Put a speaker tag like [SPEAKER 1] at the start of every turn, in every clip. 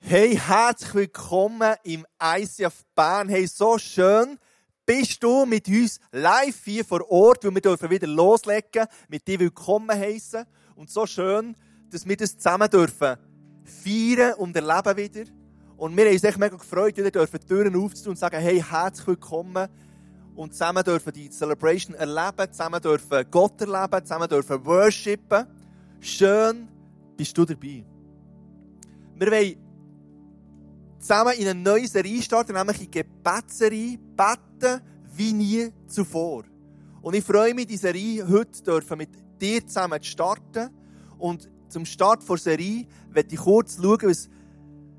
[SPEAKER 1] Hey, herzlich willkommen im ICF Bern. Hey, so schön bist du mit uns live hier vor Ort, weil wir dürfen wieder loslegen, mit dir willkommen heißen und so schön, dass wir das zusammen dürfen feiern und erleben wieder. Und wir haben uns echt mega gefreut, wieder dürfen die Türen aufzutun und sagen, hey, herzlich willkommen. Und zusammen dürfen die Celebration erleben, zusammen dürfen Gott erleben, zusammen dürfen worshipen. Schön bist du dabei. Wir wollen zusammen in eine neue Serie starten, nämlich in Gebetsserie Beten wie nie zuvor. Und ich freue mich, die Serie heute dürfen mit dir zusammen zu starten. Und zum Start der Serie werde ich kurz schauen, was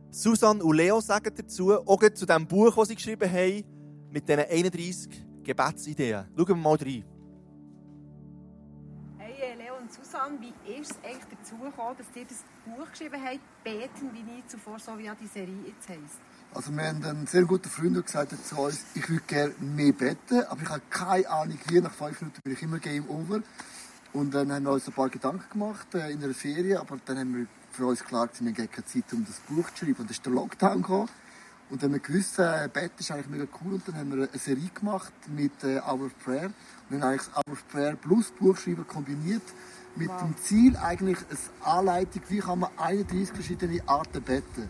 [SPEAKER 1] Susanne und Leo sagen dazu, auch zu dem Buch, das sie geschrieben haben, mit diesen 31 Gebetsideen. Schauen wir mal rein.
[SPEAKER 2] Susanne, wie ist es eigentlich dazu gekommen, dass ihr das Buch geschrieben habt, «Beten wie nie zuvor», so wie die Serie jetzt heisst?
[SPEAKER 3] Also wir haben einen sehr guten Freund gesagt zu uns, ich würde gerne mehr beten, aber ich habe keine Ahnung wie. Nach fünf Minuten bin ich immer Game Over. Und dann haben wir uns ein paar Gedanken gemacht äh, in einer Ferien, aber dann haben wir für uns klar gesagt, wir haben keine Zeit, um das Buch zu schreiben. Und dann ist der Lockdown gekommen. Und dann haben wir gewusst, äh, Beten ist eigentlich mega cool. Und dann haben wir eine Serie gemacht mit äh, Hour of Prayer. Und dann eigentlich das Hour of Prayer plus Buchschreiben kombiniert. Mit dem Ziel eigentlich eine Anleitung, wie kann man 31 verschiedene Arten beten.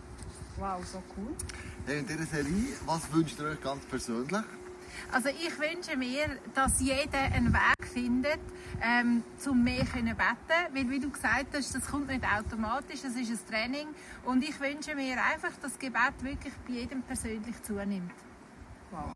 [SPEAKER 2] Wow, so cool.
[SPEAKER 3] Hey, in dieser Serie, was wünscht ihr euch ganz persönlich?
[SPEAKER 2] Also ich wünsche mir, dass jeder einen Weg findet, ähm, zum mehr können beten, weil wie du gesagt hast, das kommt nicht automatisch, es ist ein Training und ich wünsche mir einfach, dass das Gebet wirklich bei jedem persönlich zunimmt. Wow.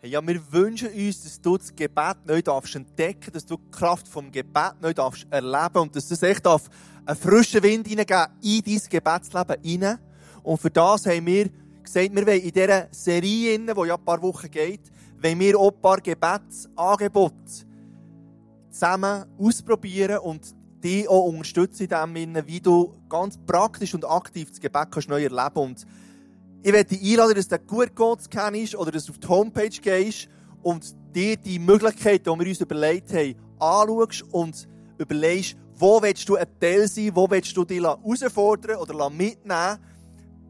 [SPEAKER 1] Hey, ja, wir wünschen uns, dass du das Gebet neu darfst entdecken, dass du die Kraft vom Gebet neu darfst erleben und dass das echt darf einen frischen Wind hineingeben in dein Gebetsleben hinein. Und für das haben wir gesagt, wir wollen in dieser Serie, die ja ein paar Wochen geht, wollen wir auch ein paar Gebetsangebote zusammen ausprobieren und dich auch unterstützen in dem wie du ganz praktisch und aktiv das Gebet kannst neu erleben und ich werde dich einladen, dass du gut Gott kennst oder dass du auf die Homepage gehst und dir die Möglichkeiten, die wir uns überlegt haben, anschaust und überlegst, wo willst du ein Teil sein, wo willst du dich herausfordern oder mitnehmen,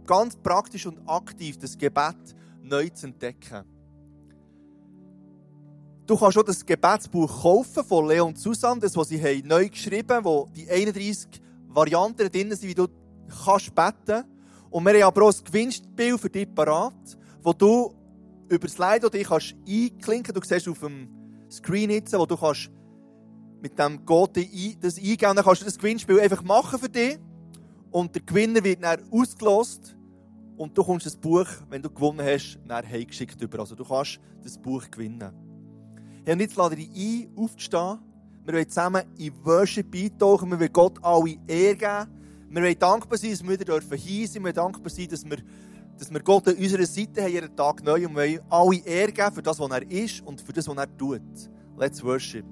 [SPEAKER 1] ganz praktisch und aktiv das Gebet neu zu entdecken. Du kannst schon das Gebetsbuch kaufen von Leon und Susanne, das, was sie haben neu geschrieben haben, wo die 31 Varianten drin sind, wie du kannst beten Und wir haben aber auch ein Gewinnspiel für dich parat, wo du über das Slido dich kannst einklinken Du siehst auf dem Screen jetzt, wo du kannst mit dem Code das eingeben dann kannst du das Gewinnspiel einfach machen für dich. Und der Gewinner wird dann ausgelost. Und du kommst das Buch, wenn du gewonnen hast, dann heimgeschickt über. Also du kannst das Buch gewinnen. Ja, und jetzt lade ich dich ein, aufzustehen. Wir wollen zusammen in Worship eintauchen. Wir wollen Gott alle Ehre geben. Wir wollen dankbar sein, dass wir wieder hier sein dürfen. Wir wollen dankbar sein, dass wir, dass wir Gott an unserer Seite haben, jeden Tag neu. Und wir wollen alle Ehre geben für das, was er ist und für das, was er tut. Let's worship.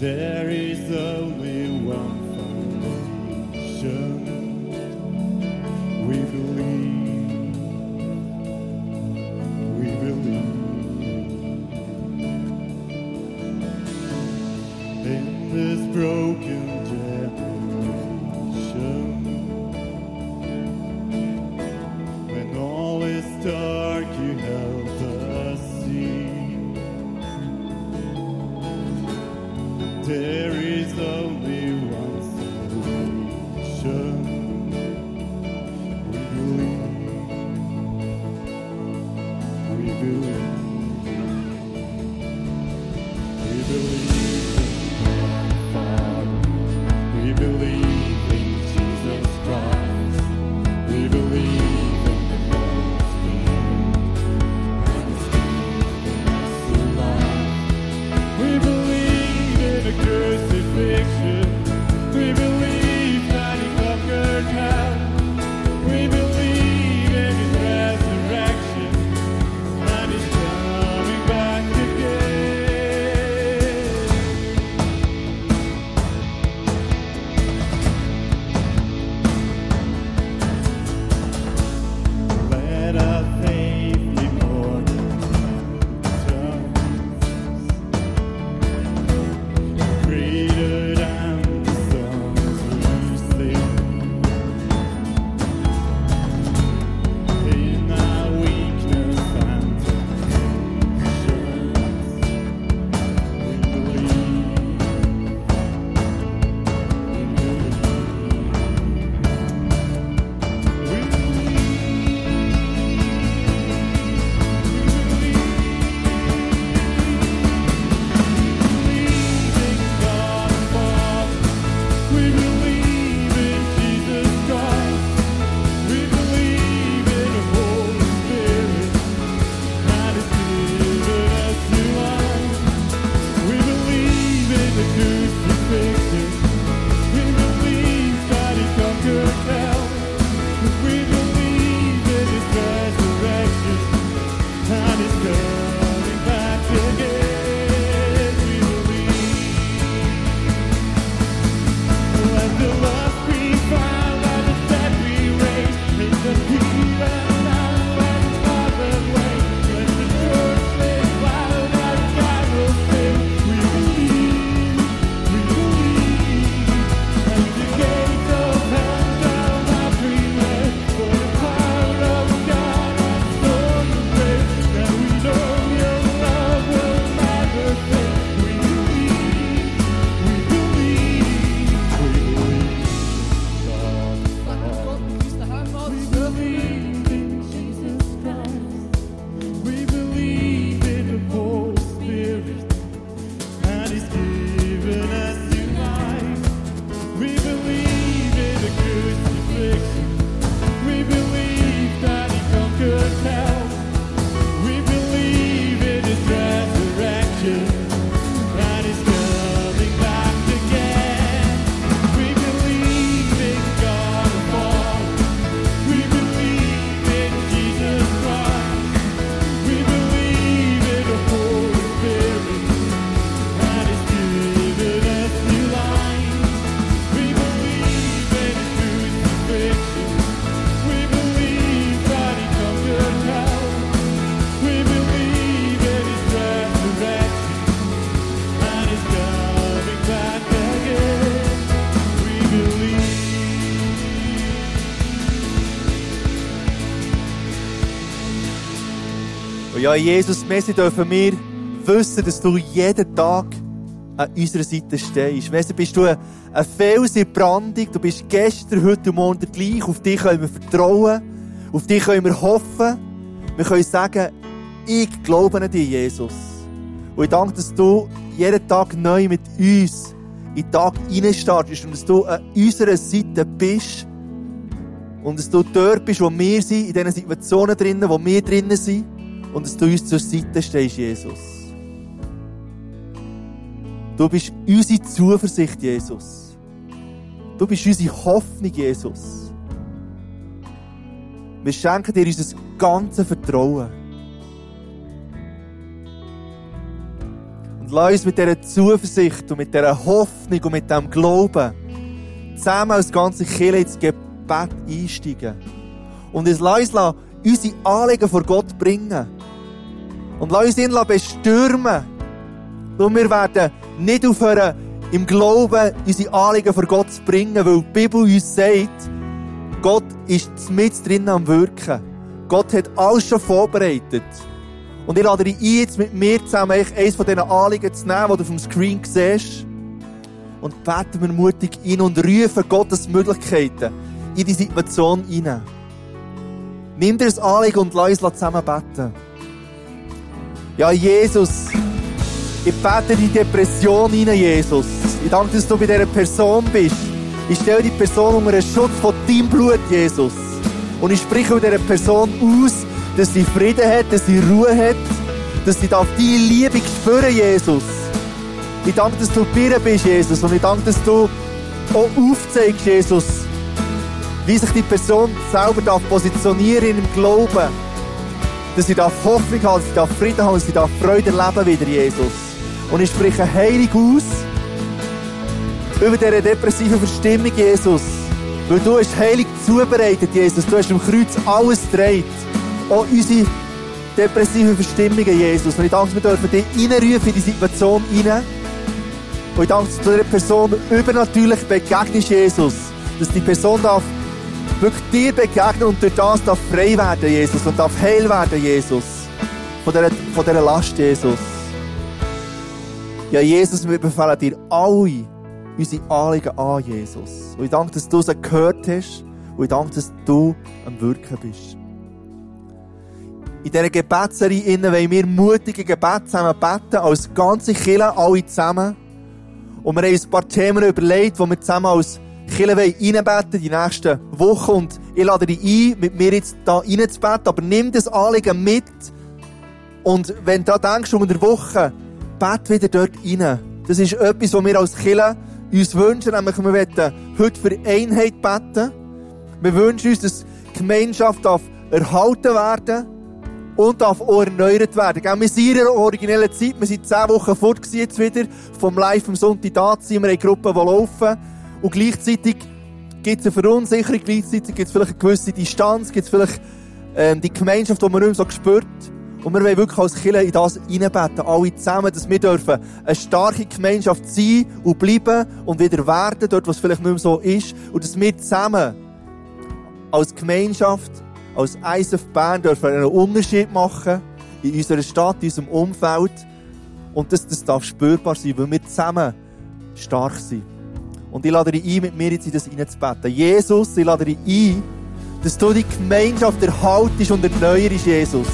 [SPEAKER 4] There is only one foundation. time is
[SPEAKER 1] good. Ja, Jesus, Messi dürfen wir wissen, dass du jeden Tag an unserer Seite stehst. Messi, bist du ein Fels in Brandung. Du bist gestern, heute und morgen gleich. Auf dich können wir vertrauen. Auf dich können wir hoffen. Wir können sagen, ich glaube an dich, Jesus. Und ich danke, dass du jeden Tag neu mit uns in den Tag reinstartest und dass du an unserer Seite bist. Und dass du dort bist, wo wir sind, in diesen Situationen drinnen, wo wir drinnen sind. Und dass du uns zur Seite stehst, Jesus. Du bist unsere Zuversicht, Jesus. Du bist unsere Hoffnung, Jesus. Wir schenken dir unser ganzes Vertrauen. Und lass uns mit dieser Zuversicht und mit dieser Hoffnung und mit diesem Glauben zusammen als ganze Kirche ins Gebet einsteigen. Und uns lass uns unsere Anliegen vor Gott bringen. Und lass uns ihn bestürmen. Und wir werden nicht aufhören, im Glauben unsere Anliegen vor Gott zu bringen, weil die Bibel uns sagt, Gott ist mit drin am Wirken. Gott hat alles schon vorbereitet. Und ich lade dich ein, jetzt mit mir zusammen eines von diesen Anliegen zu nehmen, die du auf dem Screen siehst. Und beten wir mutig ein und rufen Gottes Möglichkeiten in die Situation hinein. Nimm dir das Anliegen und lass uns zusammen beten. Ja, Jesus, ich bete in die Depression hinein, Jesus. Ich danke, dass du bei dieser Person bist. Ich stelle die Person unter den Schutz von deinem Blut, Jesus. Und ich spreche mit dieser Person aus, dass sie Frieden hat, dass sie Ruhe hat, dass sie darf deine Liebe spüren, Jesus. Ich danke, dass du bei ihr bist, Jesus. Und ich danke, dass du auch aufzeigst, Jesus, wie sich die Person selber darf positionieren in dem Glauben. Dass sie darf Hoffnung haben, dass sie darf Frieden haben, dass sie darf Freude erleben wieder, Jesus. Und ich spreche heilig aus über diese depressive Verstimmung, Jesus. Weil du hast heilig zubereitet, Jesus. Du hast am Kreuz alles gedreht. Auch unsere depressive Verstimmungen, Jesus. Und ich danke, wir dürfen dich reinrufen in die Situation hinein. Und ich danke, dass du dieser Person übernatürlich begegnest, Jesus. Dass die Person darf wirklich dir begegnen und durch das darf frei werden, Jesus. Und darf heil werden, Jesus. Von dieser, von dieser Last, Jesus. Ja, Jesus, wir befehlen dir alle unsere Anliegen an, Jesus. Und ich danke, dass du sie gehört hast. Und ich danke, dass du am Wirken bist. In dieser Gebetsserie wollen wir mutige Gebete zusammen beten, als ganze Kirche, alle zusammen. Und wir haben uns ein paar Themen überlegt, die wir zusammen als Kirche reinbeten die nächsten Wochen. Und ich lade dich ein, mit mir jetzt da reinzubeten. Aber nimm das Anliegen mit. Und wenn du da denkst, unter der Woche, bet wieder dort rein. Das ist etwas, was wir als Kirche uns wünschen. Nämlich, wir wollen heute für Einheit beten. Wir wünschen uns, dass die Gemeinschaft darf erhalten werden und darf auch erneuert werden. Wir sind in einer originellen Zeit. Wir sind zehn Wochen fort jetzt wieder vom Live am Sonntag da. Wir haben Gruppen, die laufen. Und gleichzeitig gibt es eine Verunsicherung. Gleichzeitig gibt es vielleicht eine gewisse Distanz. Gibt es vielleicht ähm, die Gemeinschaft, die man nicht mehr so spürt. Und wir wollen wirklich als Kirche in das reinbeten, alle zusammen, dass wir dürfen eine starke Gemeinschaft sein und bleiben und wieder werden, dort, wo es vielleicht nicht mehr so ist. Und dass wir zusammen als Gemeinschaft, als ISF Bern dürfen einen Unterschied machen in unserer Stadt, in unserem Umfeld. Und das, das darf spürbar sein, weil wir zusammen stark sind. Und ich lade dich ein, mit mir jetzt in das reinzubeten. Jesus, ich lade dich ein, dass du die Gemeinschaft erhaltest und erneuerst, Jesus.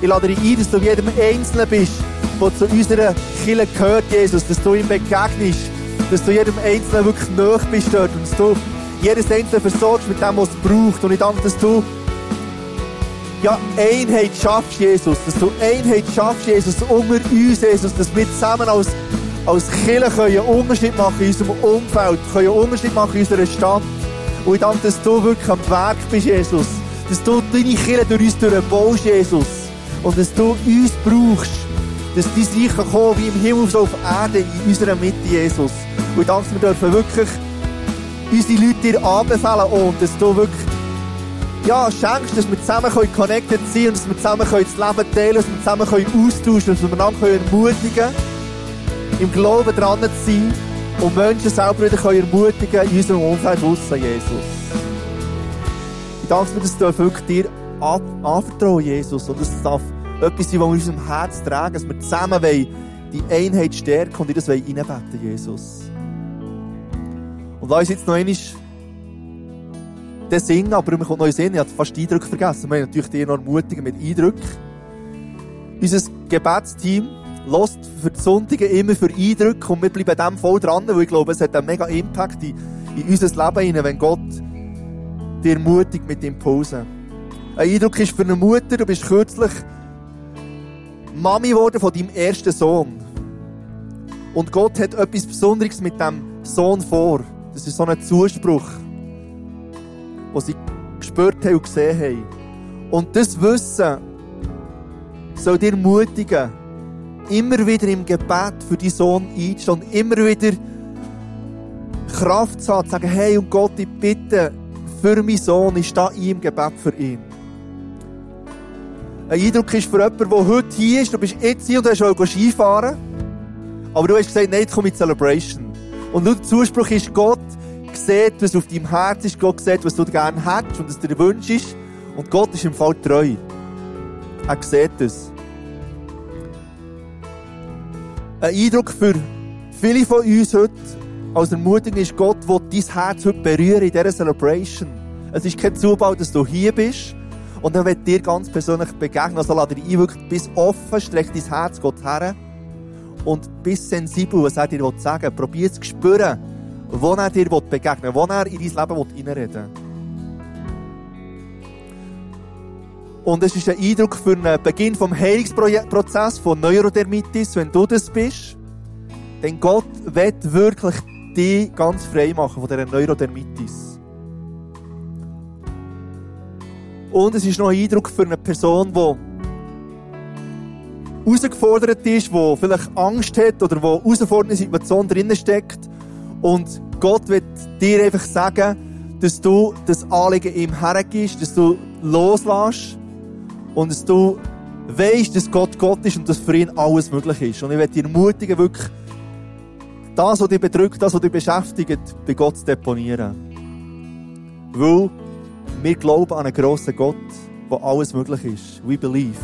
[SPEAKER 1] Ich lade dich ein, dass du jedem Einzelnen bist, der zu unserer Kirche gehört, Jesus, dass du ihm begegnest, dass du jedem Einzelnen wirklich nahe bist dort und dass du jedes Einzelne versorgst mit dem, was es braucht. Und ich danke, dass du ja, Einheit schaffst, Jesus. Dass du Einheit schaffst, Jesus, unter uns, Jesus. Dass wir zusammen als, als Kirche können einen Unterschied machen in unserem Umfeld, können einen Unterschied machen in unserer Stadt. Und ich danke, dass du wirklich am Werk bist, Jesus. Dass du deine Kirche durch uns durchbaust, Jesus. Und dass du uns brauchst. Dass Reich kann kommen wie im Himmel so auf Erde in unserer Mitte, Jesus. Und ich danke, wir dürfen wirklich unsere Leute dir anbefehlen und dass du wirklich ja, schenkst, dass wir zusammen können connected sein können und dass wir zusammen können das Leben teilen dass wir zusammen können austauschen dass wir einander können ermutigen im Glauben dran zu sein und Menschen selber wieder ermutigen in unserem Umfeld aussen, Jesus. Ich danke dir, dass du wirklich dir an- anvertrauen, Jesus, und es darf etwas sein, was wir in unserem Herz tragen, dass wir zusammen wollen, die Einheit stärken und in das reinbeten, Jesus. Und lass uns jetzt noch einmal den singen, aber mir kommt noch in den Sinn, ich habe fast die Eindrücke vergessen. Wir haben natürlich die noch ermutigen mit Eindrücken. Unser Gebetsteam lässt für die Sonntage immer für Eindrücke und wir bleiben dem voll dran, weil ich glaube, es hat einen mega Impact in, in unser Leben hinein, wenn Gott dir ermutigt mit Impulsen. Ein Eindruck ist für eine Mutter, du bist kürzlich Mami geworden von deinem ersten Sohn. Und Gott hat etwas Besonderes mit dem Sohn vor. Das ist so ein Zuspruch, was sie gespürt haben und gesehen haben. Und das Wissen soll dir ermutigen, immer wieder im Gebet für deinen Sohn einzustehen und immer wieder Kraft zu haben, zu sagen, hey, und Gott, ich bitte für meinen Sohn, ich stehe im Gebet für ihn. Ein Eindruck ist für jemanden, der heute hier ist, du bist jetzt hier und du hast auch Skifahren, aber du hast gesagt, nein, ich in Celebration. Und nur der Zuspruch ist, Gott sieht, was auf deinem Herz ist, Gott sieht, was du gerne hättest und was dir wünschst. Und Gott ist im Fall treu. Er sieht es. Ein Eindruck für viele von uns heute als Ermutigung ist, Gott will dein Herz heute berühren in dieser Celebration. Es ist kein Zufall, dass du hier bist und er wird dir ganz persönlich begegnen. Also lade dich ein, wirklich bis offen, streck dein Herz Gott her und bis sensibel, was er dir sagen will. Probier zu spüren, wo er dir begegnen will, wo er in dein Leben hineinreden will. Und es ist ein Eindruck für einen Beginn vom Heilungsprozess von Neurodermitis, wenn du das bist. Denn Gott wird wirklich dich ganz frei machen von dieser Neurodermitis. Und es ist noch ein Eindruck für eine Person, die herausgefordert ist, die vielleicht Angst hat oder die herausfordernde Situation drinnen steckt. Und Gott wird dir einfach sagen, dass du das Anliegen ihm hergibst, dass du loslässt und dass du weißt, dass Gott Gott ist und dass für ihn alles möglich ist. Und ich werde dich ermutigen, wirklich das, was dich bedrückt, das, was dich beschäftigt, bei Gott zu deponieren. Weil wir glauben an einen grossen Gott, wo alles möglich ist. We believe.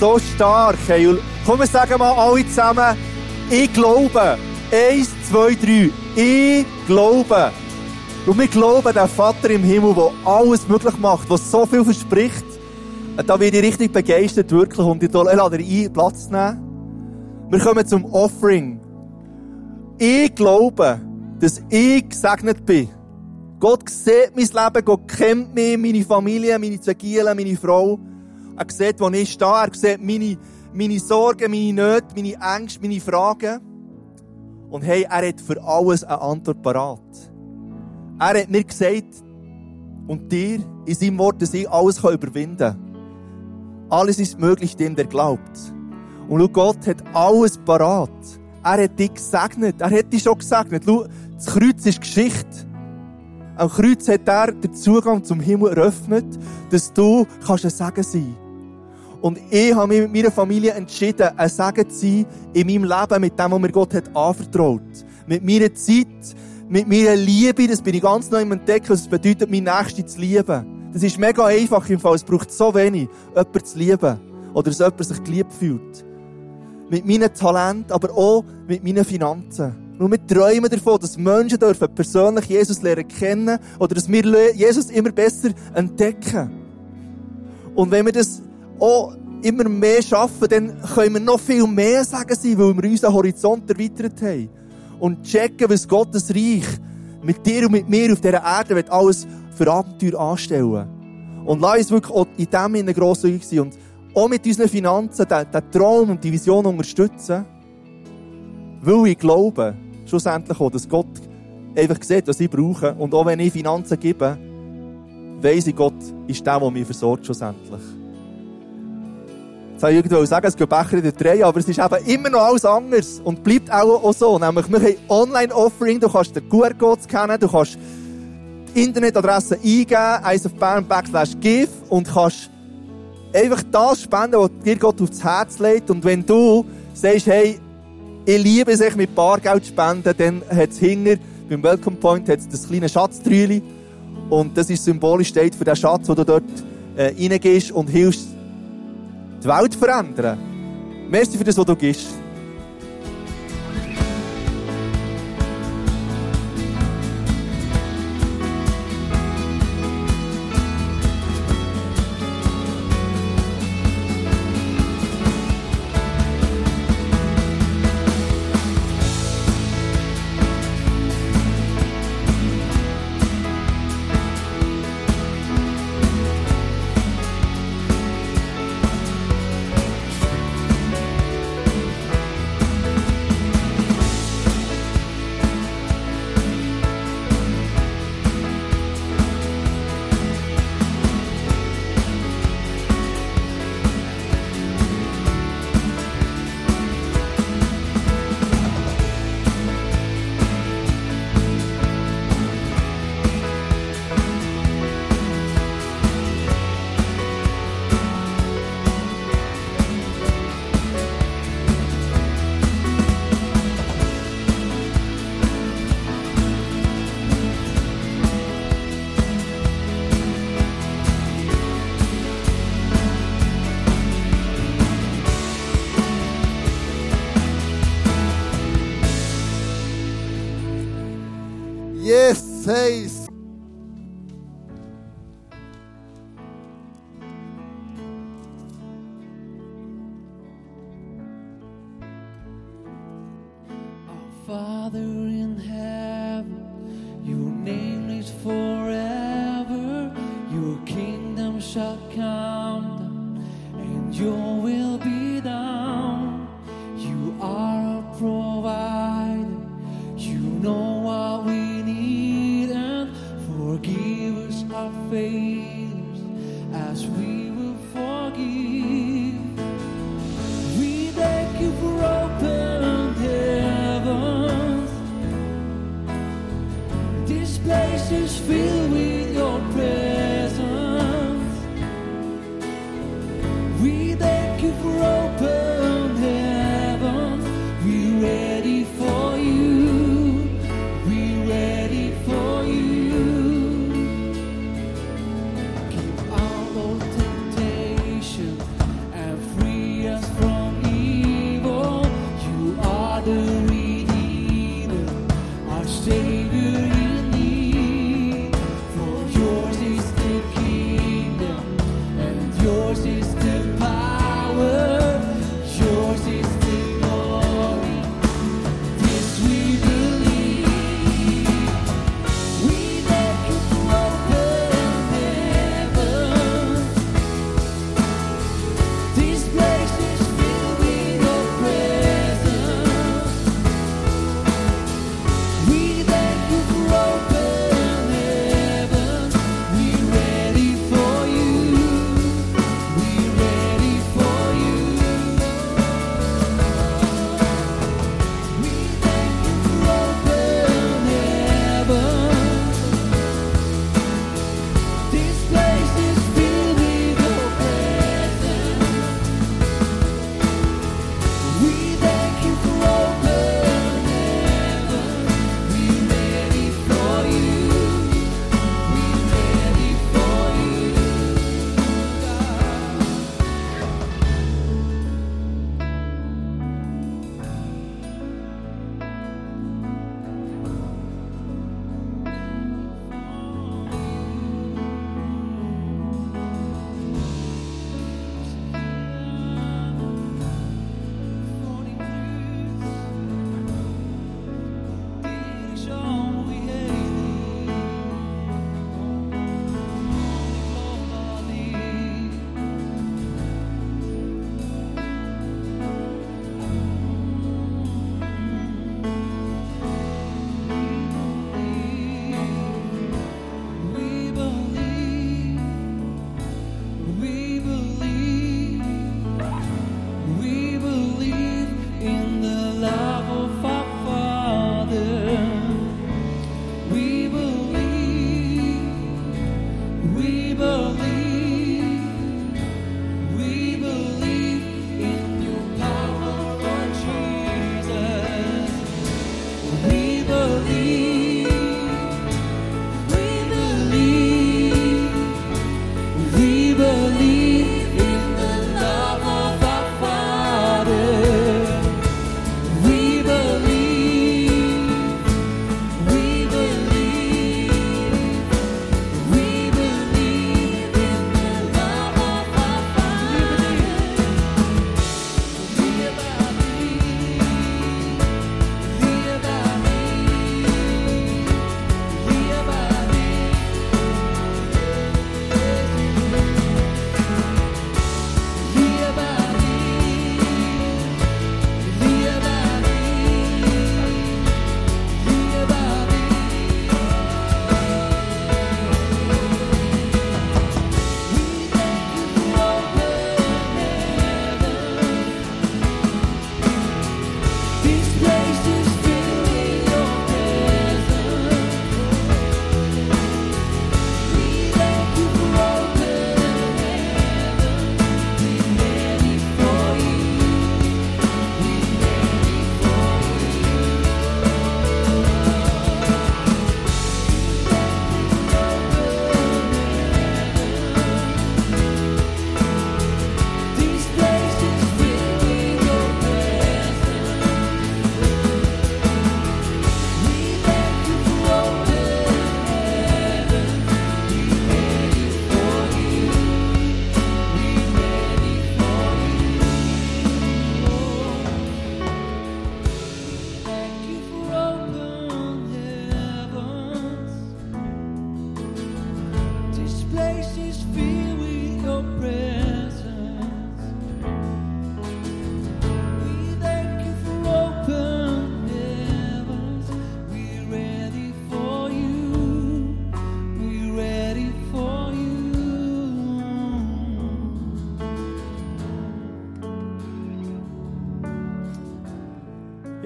[SPEAKER 1] So stark. Hey, und komm, wir sagen mal alle zusammen, ich glaube. Eins, zwei, drei. Ich glaube. Und wir glauben den Vater im Himmel, der alles möglich macht, der so viel verspricht. Da werde ich richtig begeistert, wirklich. Und ich lade ein, Platz nehmen. Wir kommen zum Offering. Ich glaube, dass ich gesegnet bin. Gott sieht mein Leben, Gott kennt mich, meine Familie, meine zwei Gielen, meine Frau. Er sieht, wo ich stehe. Er sieht meine, meine Sorgen, meine Nöte, meine Ängste, meine Fragen. Und hey, er hat für alles eine Antwort parat. Er hat mir gesagt, und dir in seinem Wort, dass ich alles überwinden kann. Alles ist möglich dem, der glaubt. Und schau, Gott hat alles parat. Er hat dich gesegnet. Er hat dich schon gesegnet. Schau, das Kreuz ist Geschichte. Am Kreuz hat er den Zugang zum Himmel eröffnet, dass du kannst ein Segen sein Und ich habe mich mit meiner Familie entschieden, ein Segen zu sein in meinem Leben mit dem, was mir Gott hat anvertraut. Mit meiner Zeit, mit meiner Liebe, das bin ich ganz neu im Entdecken, es bedeutet, meine Nächste zu lieben. Das ist mega einfach im Fall. Es braucht so wenig, jemanden zu lieben. Oder dass jemand sich geliebt fühlt. Mit meinen Talenten, aber auch mit meinen Finanzen. Und wir träumen davon, dass Menschen dürfen persönlich Jesus lernen kennen oder dass wir Jesus immer besser entdecken. Und wenn wir das auch immer mehr schaffen, dann können wir noch viel mehr sagen sein, weil wir unseren Horizont erweitert haben. Und checken, was Gottes Reich mit dir und mit mir auf dieser Erde wird alles für Abenteuer anstellen. Und lass uns wirklich auch in dem Sinne grosszügig sein und auch mit unseren Finanzen den, den Traum und die Vision unterstützen. Weil ich glaube, schlussendlich auch, dass Gott einfach sieht, was ich brauche. Und auch wenn ich Finanzen gebe, weiss ich, Gott ist der, der mich versorgt schlussendlich. Jetzt wollte ich irgendwo sagen, es geht Becher in der Dreh, aber es ist eben immer noch alles anders. Und bleibt auch, auch so. Nämlich, wir haben Online-Offering, du kannst den QR-Code scannen, du kannst Internetadresse eingeben, eins auf Bern backslash give und kannst einfach das spenden, was dir Gott aufs Herz legt. Und wenn du sagst, hey, ich liebe es, mit Bargeld zu spenden, dann hat es hinter, beim Welcome Point, hat's das kleine Schatztrüli. Und das ist symbolisch steht für den Schatz, den du dort äh, reingehst und hilfst, die Welt verändern. Merci für das, was du gibst.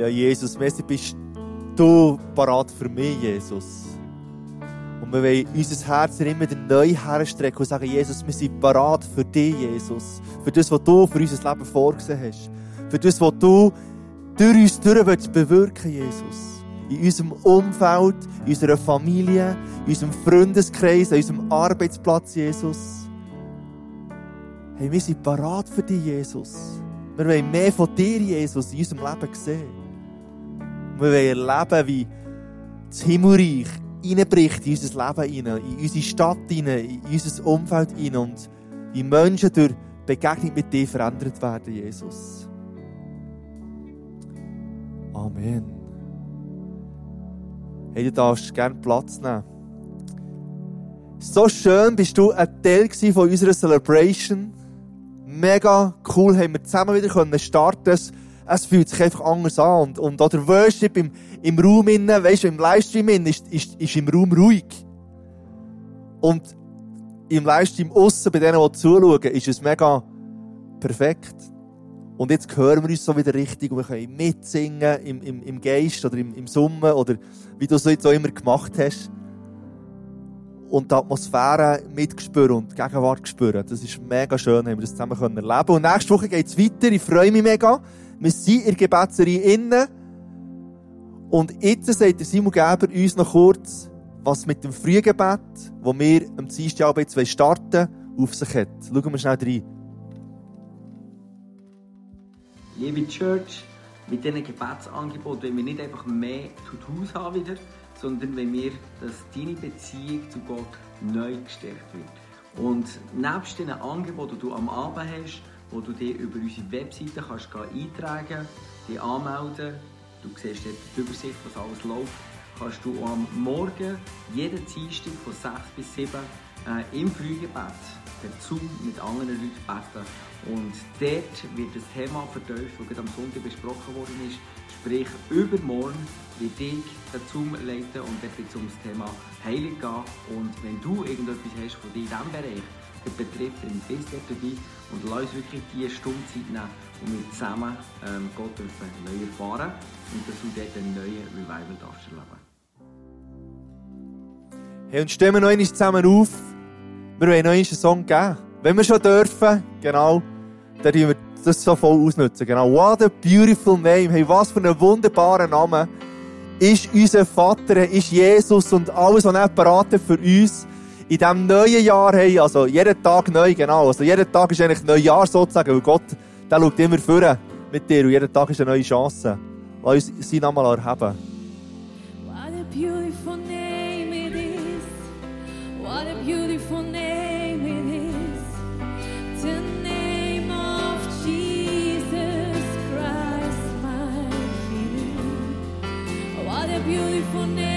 [SPEAKER 1] Ja, Jesus, merci, bist du parat für mich, Jesus. Und wir wollen unser Herz immer neu herstrecken und sagen, Jesus, wir sind parat für dich, Jesus. Für das, was du für unser Leben vorgesehen hast. Für das, was du durch uns durch willst bewirken, Jesus. In unserem Umfeld, in unserer Familie, in unserem Freundeskreis, an unserem Arbeitsplatz, Jesus. Hey, wir sind parat für dich, Jesus. Wir wollen mehr von dir, Jesus, in unserem Leben sehen. Wir wollen erleben, wie das Himmelreich reinbricht in unser Leben rein, in unsere Stadt rein, in unser Umfeld rein und wie Menschen durch Begegnung mit dir verändert werden, Jesus. Amen. Hey, du darfst gerne Platz nehmen. So schön bist du ein Teil von unserer Celebration. Mega cool haben wir zusammen wieder können starten. Es, es fühlt sich einfach anders an. Und, und auch der Worship im, im Raum innen, weisst du, im Livestream innen ist, ist, ist im Raum ruhig. Und im Livestream aussen, bei denen, die zuschauen, ist es mega perfekt. Und jetzt hören wir uns so wieder richtig und wir können mitsingen im, im, im Geist oder im, im Summen oder wie du es jetzt auch immer gemacht hast. Und die Atmosphäre mitgespürt und die Gegenwart spüren. Das ist mega schön, haben wir das zusammen können erleben Und nächste Woche geht es weiter. Ich freue mich mega. Wir sind in der Gebetserie innen. Und jetzt sagt der Simon Geber uns noch kurz, was mit dem Frühgebet, wo wir am Dienstagabend jetzt starten wollen, auf sich hat. Schauen wir schnell rein.
[SPEAKER 5] Liebe Church, mit diesen Gebetsangeboten wollen wir nicht einfach mehr zu Hause haben wieder, sondern wenn wir, dass deine Beziehung zu Gott neu gestärkt wird. Und nebst diesen Angeboten, die du am Abend hast, wo du dich über unsere Webseite kannst eintragen, dich anmelden, du siehst dort die Übersicht, was alles läuft, kannst du am Morgen jeden Dienstag von 6 bis 7 äh, im Frühgebet dazu mit anderen Leuten beten. Und dort wird das Thema vertieft, das am Sonntag besprochen worden ist. Sprich, übermorgen wird ich dazu leiten und dort wird es um das Thema Heilig gehen. Und wenn du irgendetwas hast von dir in diesem Bereich das betrifft, dann bist du dort dabei und lass uns wirklich diese Stunde Zeit nehmen, wo wir zusammen ähm, Gott dürfen neu erfahren und dass du dort einen neuen Revival darfst erleben
[SPEAKER 1] Hey, und stehen wir noch einmal zusammen auf. Wir wollen noch einen Song geben. Wenn wir schon dürfen, genau, dann tun wir das so voll ausnutzen. Genau. What a beautiful name. Hey, was für ein wunderbarer Name. Ist unser Vater, ist Jesus und alles, was er beraten für uns in diesem neuen Jahr, hey, also jeden Tag neu, genau. Also jeden Tag ist eigentlich Neujahr sozusagen, weil Gott, der schaut immer vor mit dir und jeden Tag ist eine neue Chance. Lass uns seinen Namen erheben.
[SPEAKER 6] What a beautiful name it is. What a beautiful name it is. The name of Jesus Christ, my King. What a beautiful name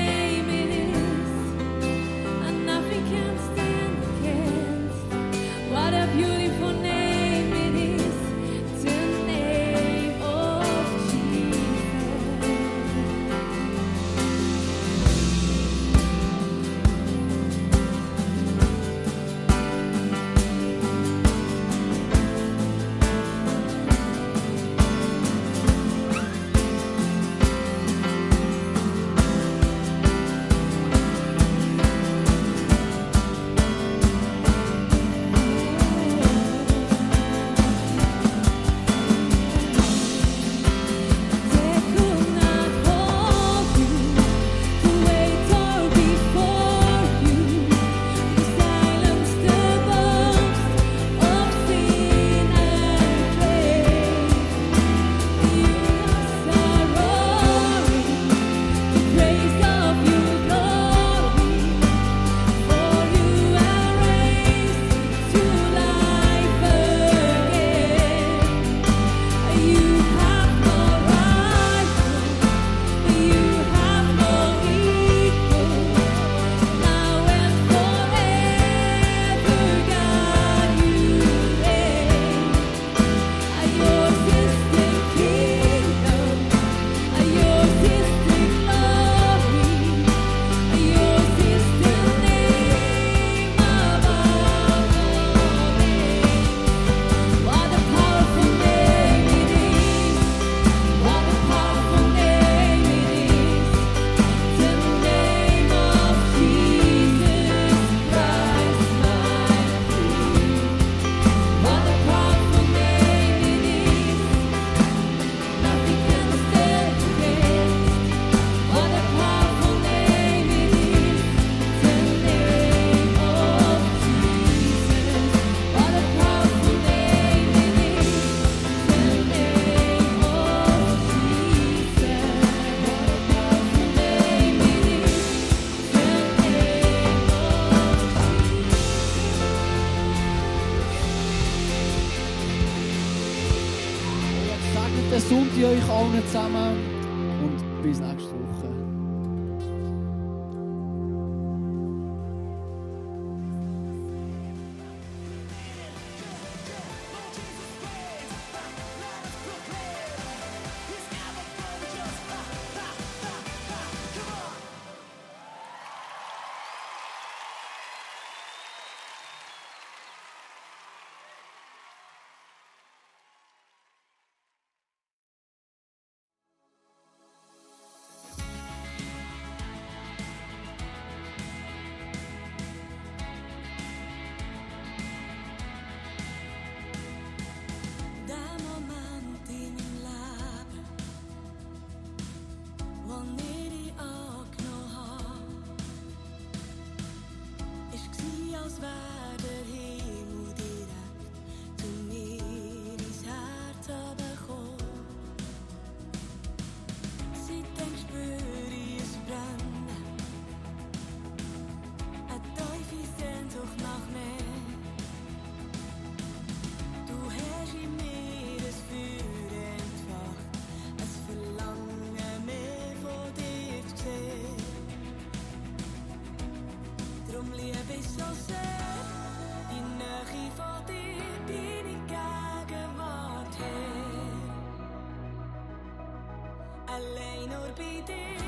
[SPEAKER 7] Guten Sonntag euch allen zusammen und bis nächste Woche.
[SPEAKER 6] été